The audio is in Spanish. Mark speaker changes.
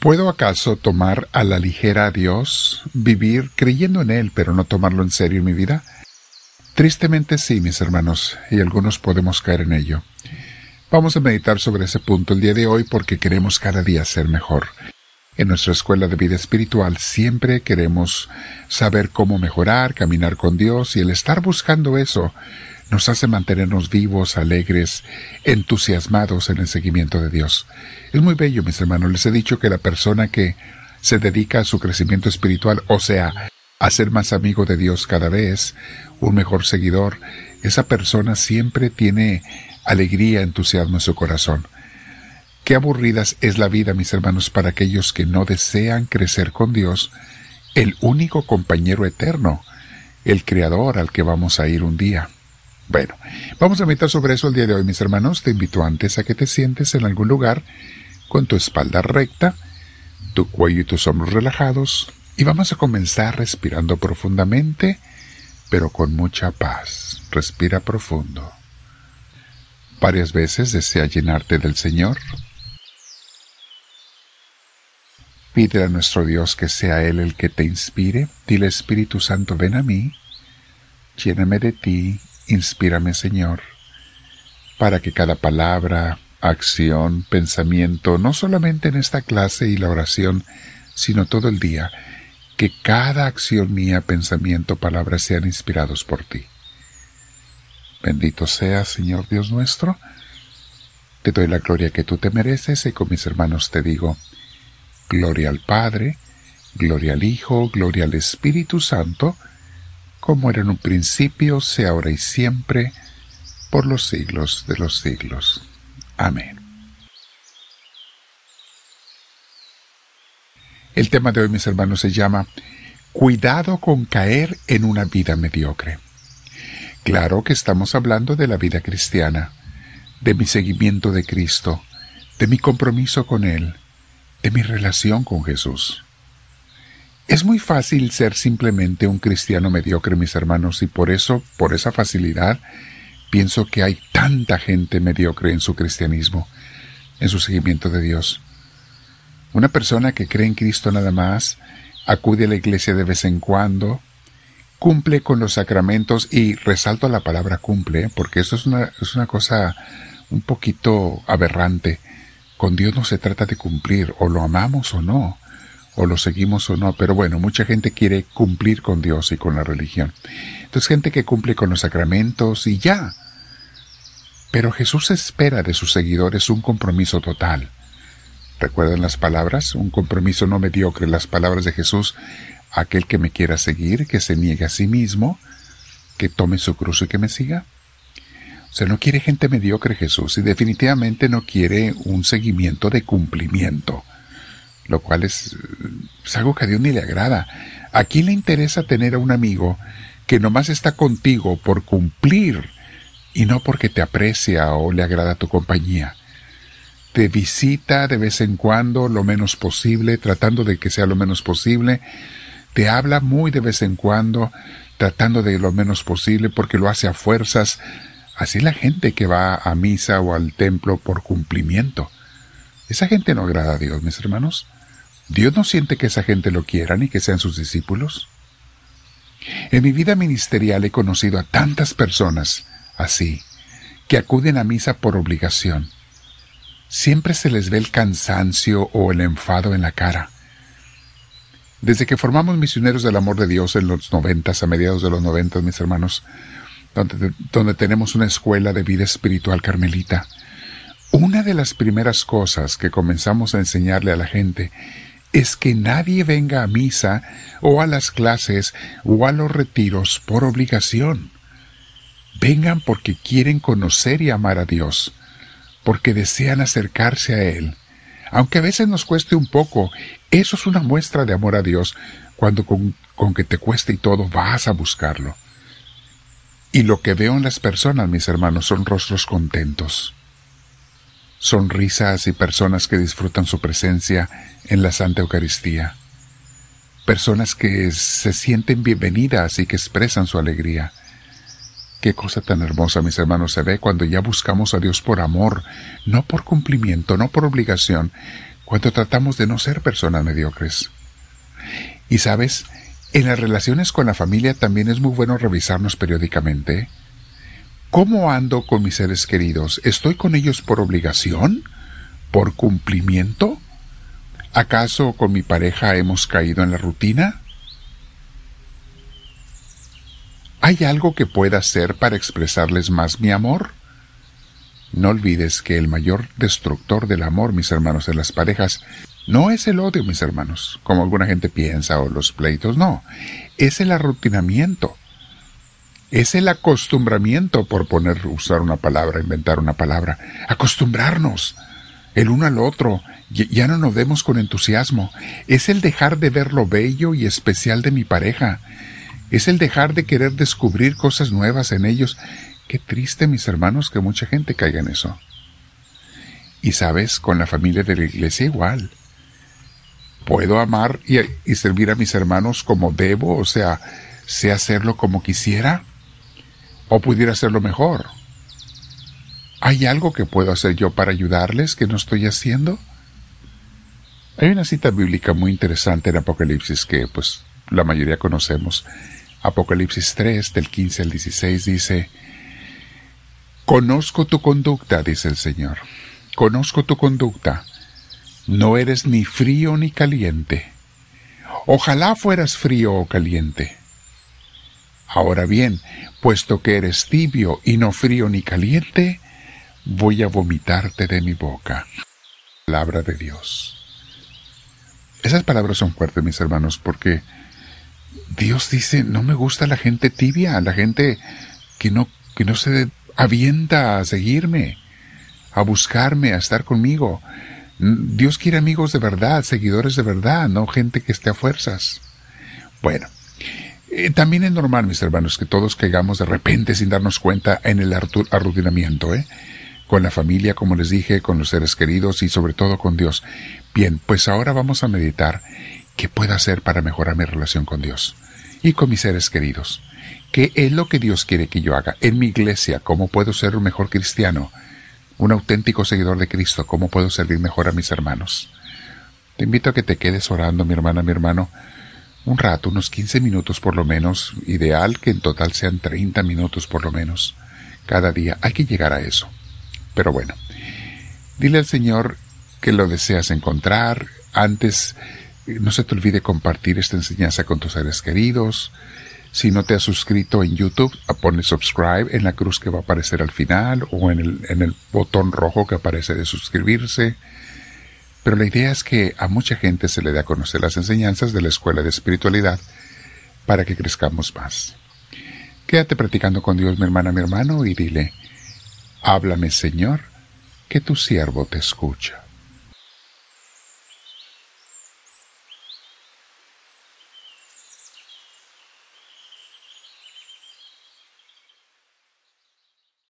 Speaker 1: ¿Puedo acaso tomar a la ligera a Dios, vivir creyendo en Él, pero no tomarlo en serio en mi vida? Tristemente sí, mis hermanos, y algunos podemos caer en ello. Vamos a meditar sobre ese punto el día de hoy porque queremos cada día ser mejor. En nuestra escuela de vida espiritual siempre queremos saber cómo mejorar, caminar con Dios y el estar buscando eso nos hace mantenernos vivos, alegres, entusiasmados en el seguimiento de Dios. Es muy bello, mis hermanos. Les he dicho que la persona que se dedica a su crecimiento espiritual, o sea, a ser más amigo de Dios cada vez, un mejor seguidor, esa persona siempre tiene alegría, entusiasmo en su corazón. Qué aburridas es la vida, mis hermanos, para aquellos que no desean crecer con Dios, el único compañero eterno, el Creador al que vamos a ir un día. Bueno, vamos a meditar sobre eso el día de hoy, mis hermanos. Te invito antes a que te sientes en algún lugar con tu espalda recta, tu cuello y tus hombros relajados, y vamos a comenzar respirando profundamente, pero con mucha paz. Respira profundo. Varias veces desea llenarte del Señor. Pide a nuestro Dios que sea Él el que te inspire. Dile Espíritu Santo, ven a mí, lléname de ti Inspírame, Señor, para que cada palabra, acción, pensamiento, no solamente en esta clase y la oración, sino todo el día, que cada acción mía, pensamiento, palabra sean inspirados por ti. Bendito seas, Señor Dios nuestro. Te doy la gloria que tú te mereces y con mis hermanos te digo, gloria al Padre, gloria al Hijo, gloria al Espíritu Santo, como era en un principio, sea ahora y siempre, por los siglos de los siglos. Amén. El tema de hoy, mis hermanos, se llama Cuidado con caer en una vida mediocre. Claro que estamos hablando de la vida cristiana, de mi seguimiento de Cristo, de mi compromiso con Él, de mi relación con Jesús. Es muy fácil ser simplemente un cristiano mediocre, mis hermanos, y por eso, por esa facilidad, pienso que hay tanta gente mediocre en su cristianismo, en su seguimiento de Dios. Una persona que cree en Cristo nada más, acude a la iglesia de vez en cuando, cumple con los sacramentos y resalto la palabra cumple, porque eso es una, es una cosa un poquito aberrante. Con Dios no se trata de cumplir, o lo amamos o no o lo seguimos o no, pero bueno, mucha gente quiere cumplir con Dios y con la religión. Entonces gente que cumple con los sacramentos y ya. Pero Jesús espera de sus seguidores un compromiso total. ¿Recuerdan las palabras? Un compromiso no mediocre, las palabras de Jesús, aquel que me quiera seguir, que se niegue a sí mismo, que tome su cruz y que me siga. O sea, no quiere gente mediocre Jesús y definitivamente no quiere un seguimiento de cumplimiento lo cual es, algo que a Dios ni le agrada. ¿A quién le interesa tener a un amigo que nomás está contigo por cumplir y no porque te aprecia o le agrada tu compañía? Te visita de vez en cuando lo menos posible, tratando de que sea lo menos posible, te habla muy de vez en cuando, tratando de lo menos posible porque lo hace a fuerzas. Así la gente que va a misa o al templo por cumplimiento. Esa gente no agrada a Dios, mis hermanos. ¿Dios no siente que esa gente lo quiera ni que sean sus discípulos? En mi vida ministerial he conocido a tantas personas así, que acuden a misa por obligación. Siempre se les ve el cansancio o el enfado en la cara. Desde que formamos Misioneros del Amor de Dios en los noventas, a mediados de los noventas, mis hermanos, donde, donde tenemos una escuela de vida espiritual carmelita, una de las primeras cosas que comenzamos a enseñarle a la gente es que nadie venga a misa o a las clases o a los retiros por obligación. Vengan porque quieren conocer y amar a Dios, porque desean acercarse a Él. Aunque a veces nos cueste un poco, eso es una muestra de amor a Dios cuando con, que te cueste y todo vas a buscarlo. Y lo que veo en las personas, mis hermanos, son rostros contentos sonrisas y personas que disfrutan su presencia en la Santa Eucaristía, personas que se sienten bienvenidas y que expresan su alegría. Qué cosa tan hermosa, mis hermanos, se ve cuando ya buscamos a Dios por amor, no por cumplimiento, no por obligación, cuando tratamos de no ser personas mediocres. Y sabes, en las relaciones con la familia también es muy bueno revisarnos periódicamente. ¿Cómo ando con mis seres queridos? ¿Estoy con ellos por obligación? ¿Por cumplimiento? ¿Acaso con mi pareja hemos caído en la rutina? ¿Hay algo que pueda hacer para expresarles más mi amor? No olvides que el mayor destructor del amor, mis hermanos, en las parejas, no es el odio, mis hermanos, como alguna gente piensa, o los pleitos, no, es el arrutinamiento, es el acostumbramiento, por poner, usar una palabra, inventar una palabra, acostumbrarnos el uno al otro, ya no nos vemos con entusiasmo, es el dejar de ver lo bello y especial de mi pareja, es el dejar de querer descubrir cosas nuevas en ellos. Qué triste, mis hermanos, que mucha gente caiga en eso. Y sabes, con la familia de la iglesia igual. Puedo amar y, y servir a mis hermanos como debo, o sea, sé hacerlo como quisiera, o pudiera hacerlo mejor. ¿Hay algo que puedo hacer yo para ayudarles que no estoy haciendo? Hay una cita bíblica muy interesante en Apocalipsis que pues la mayoría conocemos. Apocalipsis 3 del 15 al 16 dice, Conozco tu conducta, dice el Señor. Conozco tu conducta. No eres ni frío ni caliente. Ojalá fueras frío o caliente. Ahora bien, puesto que eres tibio y no frío ni caliente, voy a vomitarte de mi boca. Palabra de Dios. Esas palabras son fuertes, mis hermanos, porque Dios dice, no me gusta la gente tibia, la gente que no, que no se avienta a seguirme, a buscarme, a estar conmigo. Dios quiere amigos de verdad, seguidores de verdad, no gente que esté a fuerzas. Bueno, eh, también es normal, mis hermanos, que todos caigamos de repente sin darnos cuenta en el arrutinamiento, ¿eh? Con la familia, como les dije, con los seres queridos y sobre todo con Dios. Bien, pues ahora vamos a meditar qué puedo hacer para mejorar mi relación con Dios y con mis seres queridos. ¿Qué es lo que Dios quiere que yo haga en mi iglesia? ¿Cómo puedo ser un mejor cristiano? Un auténtico seguidor de Cristo. ¿Cómo puedo servir mejor a mis hermanos? Te invito a que te quedes orando, mi hermana, mi hermano, un rato, unos 15 minutos por lo menos. Ideal que en total sean 30 minutos por lo menos. Cada día hay que llegar a eso. Pero bueno, dile al Señor que lo deseas encontrar. Antes, no se te olvide compartir esta enseñanza con tus seres queridos. Si no te has suscrito en YouTube, ponle subscribe en la cruz que va a aparecer al final o en el, en el botón rojo que aparece de suscribirse. Pero la idea es que a mucha gente se le dé a conocer las enseñanzas de la Escuela de Espiritualidad para que crezcamos más. Quédate practicando con Dios, mi hermana, mi hermano, y dile, háblame Señor, que tu siervo te escucha.